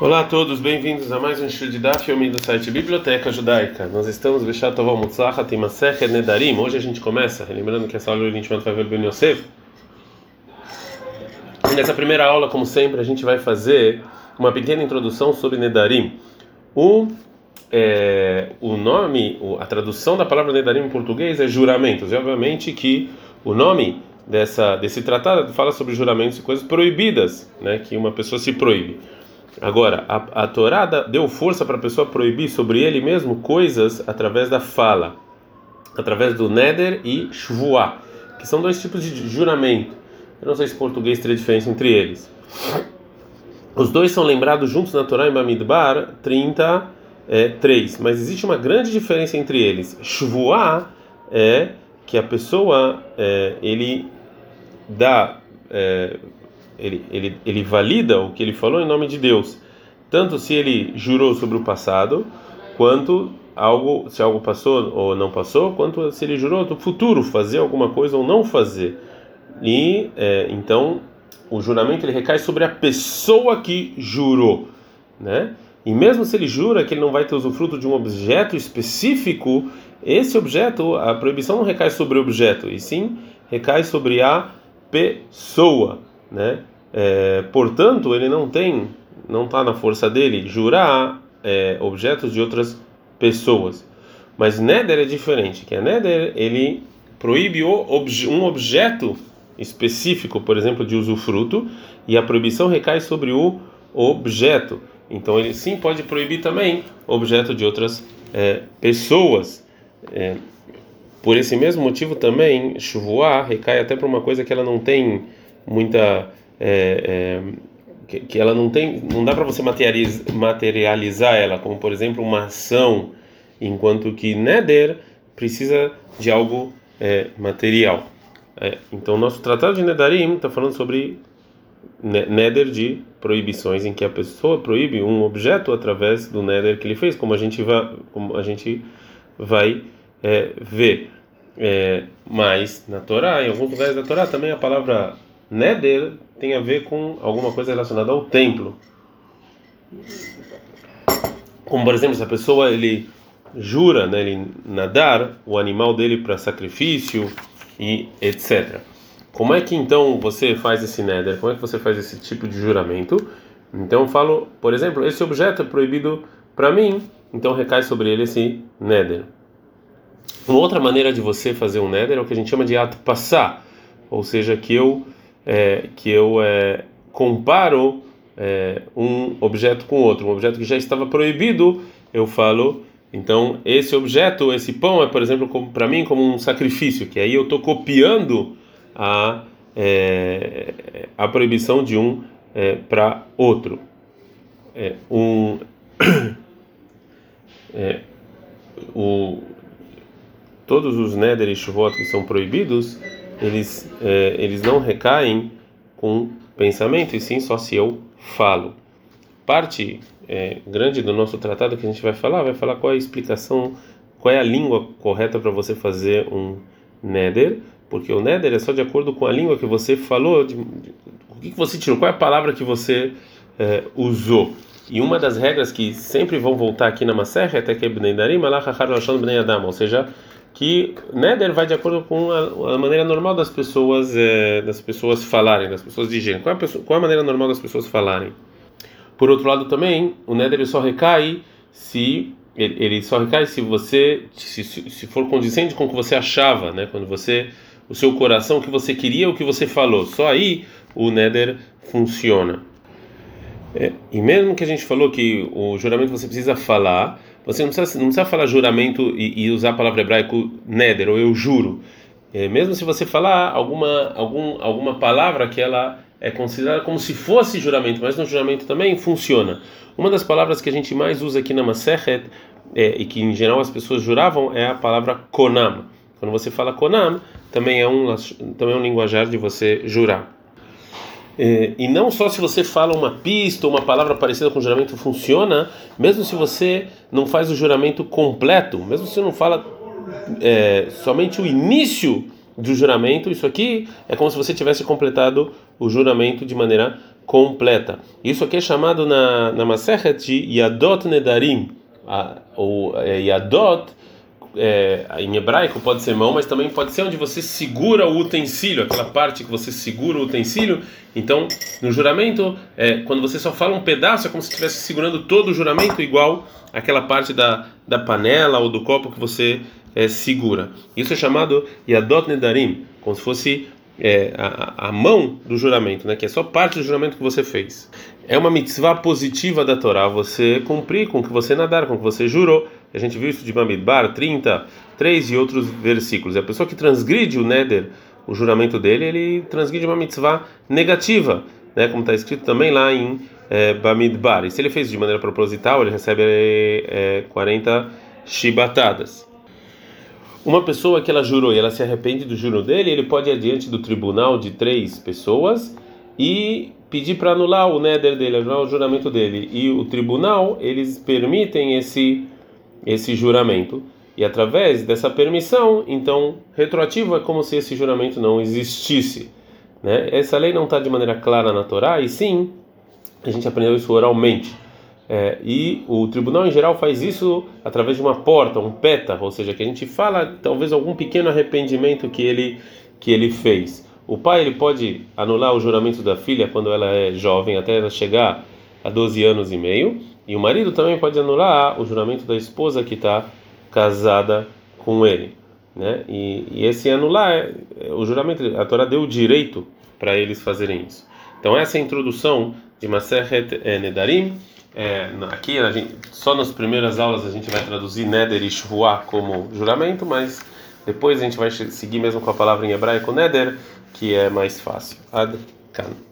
Olá a todos, bem-vindos a mais um estudo de Daf Yomi do site Biblioteca Judaica. Nós estamos Beshat Mutzlachat Masechet Nedarim. Hoje a gente começa, lembrando que essa aula a gente vai ver Ben Yosef. E nessa primeira aula, como sempre, a gente vai fazer uma pequena introdução sobre Nedarim. O, é, o nome, a tradução da palavra Nedarim em português é juramentos. E obviamente que o nome dessa, desse tratado fala sobre juramentos e coisas proibidas, né, que uma pessoa se proíbe. Agora, a, a Torá deu força para a pessoa proibir sobre ele mesmo coisas através da fala, através do neder e shvuah, que são dois tipos de juramento. Eu não sei se português tem diferença entre eles. Os dois são lembrados juntos na Torá em Bamidbar 33, mas existe uma grande diferença entre eles. Shvuah é que a pessoa é, ele dá é, ele, ele, ele valida o que ele falou em nome de Deus, tanto se ele jurou sobre o passado, quanto algo se algo passou ou não passou, quanto se ele jurou do futuro fazer alguma coisa ou não fazer. E é, então o juramento ele recai sobre a pessoa que jurou, né? E mesmo se ele jura que ele não vai ter usufruto de um objeto específico, esse objeto, a proibição não recai sobre o objeto, e sim recai sobre a pessoa, né? É, portanto, ele não tem, não está na força dele jurar é, objetos de outras pessoas. Mas Neder é diferente, que a Neder ele proíbe um objeto específico, por exemplo, de usufruto, e a proibição recai sobre o objeto. Então ele sim pode proibir também objeto de outras é, pessoas. É, por esse mesmo motivo também, chuvoar recai até para uma coisa que ela não tem muita é, é, que, que, ela não tem, não dá para você materializar, materializar ela, como por exemplo uma ação, enquanto que neder precisa de algo é, material. É, então nosso tratado de nedarim está falando sobre neder de proibições em que a pessoa proíbe um objeto através do neder que ele fez, como a gente vai, como a gente vai é, ver. É, mas na Torá, em alguns lugares da Torá também a palavra neder tem a ver com alguma coisa relacionada ao templo. Como por exemplo, se a pessoa ele jura, né, ele nadar o animal dele para sacrifício e etc. Como é que então você faz esse neder? Como é que você faz esse tipo de juramento? Então eu falo, por exemplo, esse objeto é proibido para mim, então recai sobre ele esse neder. Uma outra maneira de você fazer um neder é o que a gente chama de ato passar, ou seja, que eu é, que eu é, comparo é, um objeto com outro, um objeto que já estava proibido, eu falo, então esse objeto, esse pão é, por exemplo, para mim como um sacrifício, que aí eu estou copiando a é, a proibição de um é, para outro. É, um o, todos os neder e shuvot que são proibidos eles, é, eles não recaem com pensamento, e sim só se eu falo. Parte é, grande do nosso tratado que a gente vai falar, vai falar qual é a explicação, qual é a língua correta para você fazer um neder, porque o neder é só de acordo com a língua que você falou, de, de, o que, que você tirou, qual é a palavra que você é, usou. E uma das regras que sempre vão voltar aqui na Maserha é que Bnei Darim, ou seja, que Neder vai de acordo com a, a maneira normal das pessoas é, das pessoas falarem, das pessoas dizerem. Qual, é qual é a maneira normal das pessoas falarem? Por outro lado também, o Neder só recai se ele só recai se você se, se for condizente com o que você achava, né? Quando você o seu coração o que você queria, o que você falou. Só aí o Neder funciona. É, e mesmo que a gente falou que o juramento você precisa falar, você não precisa, não precisa falar juramento e, e usar a palavra hebraica neder, ou eu juro. É, mesmo se você falar alguma, algum, alguma palavra que ela é considerada como se fosse juramento, mas no juramento também funciona. Uma das palavras que a gente mais usa aqui na Masechet, é, e que em geral as pessoas juravam, é a palavra konam. Quando você fala konam, também é um, também é um linguajar de você jurar. É, e não só se você fala uma pista ou uma palavra parecida com o juramento funciona, mesmo se você não faz o juramento completo, mesmo se você não fala é, somente o início do juramento, isso aqui é como se você tivesse completado o juramento de maneira completa. Isso aqui é chamado na, na Masechet de Yadot Nedarim. A, o é, Yadot, é, em hebraico, pode ser mão, mas também pode ser onde você segura o utensílio, aquela parte que você segura o utensílio. Então, no juramento, é, quando você só fala um pedaço, é como se estivesse segurando todo o juramento, igual aquela parte da, da panela ou do copo que você é, segura. Isso é chamado Yadot Nedarim, como se fosse é, a, a, mão do juramento, né, que é só parte do juramento que você fez. É uma mitzvah positiva da Torá você cumprir com o que você nadar, com o que você jurou. A gente viu isso de Bamidbar 33 e outros versículos. A pessoa que transgride o neder, o juramento dele, ele transgride uma mitzvah negativa, né, como está escrito também lá em é, Bamidbar. E se ele fez de maneira proposital, ele recebe é, 40 chibatadas. Uma pessoa que ela jurou e ela se arrepende do juro dele, ele pode ir adiante do tribunal de três pessoas e pedir para anular o neder dele, anular o juramento dele. E o tribunal, eles permitem esse esse juramento. E através dessa permissão, então, retroativo é como se esse juramento não existisse. Né? Essa lei não está de maneira clara na Torá, e sim, a gente aprendeu isso oralmente. É, e o tribunal em geral faz isso através de uma porta, um peta, ou seja, que a gente fala talvez algum pequeno arrependimento que ele que ele fez. O pai ele pode anular o juramento da filha quando ela é jovem, até ela chegar a 12 anos e meio, e o marido também pode anular o juramento da esposa que está casada com ele, né? E, e esse anular, é, o juramento, a Torá deu o direito para eles fazerem isso. Então essa é a introdução de Maseret Nedarim. É, aqui gente, só nas primeiras aulas a gente vai traduzir Neder e Shvuah como juramento, mas depois a gente vai seguir mesmo com a palavra em hebraico Neder, que é mais fácil. Ad kan.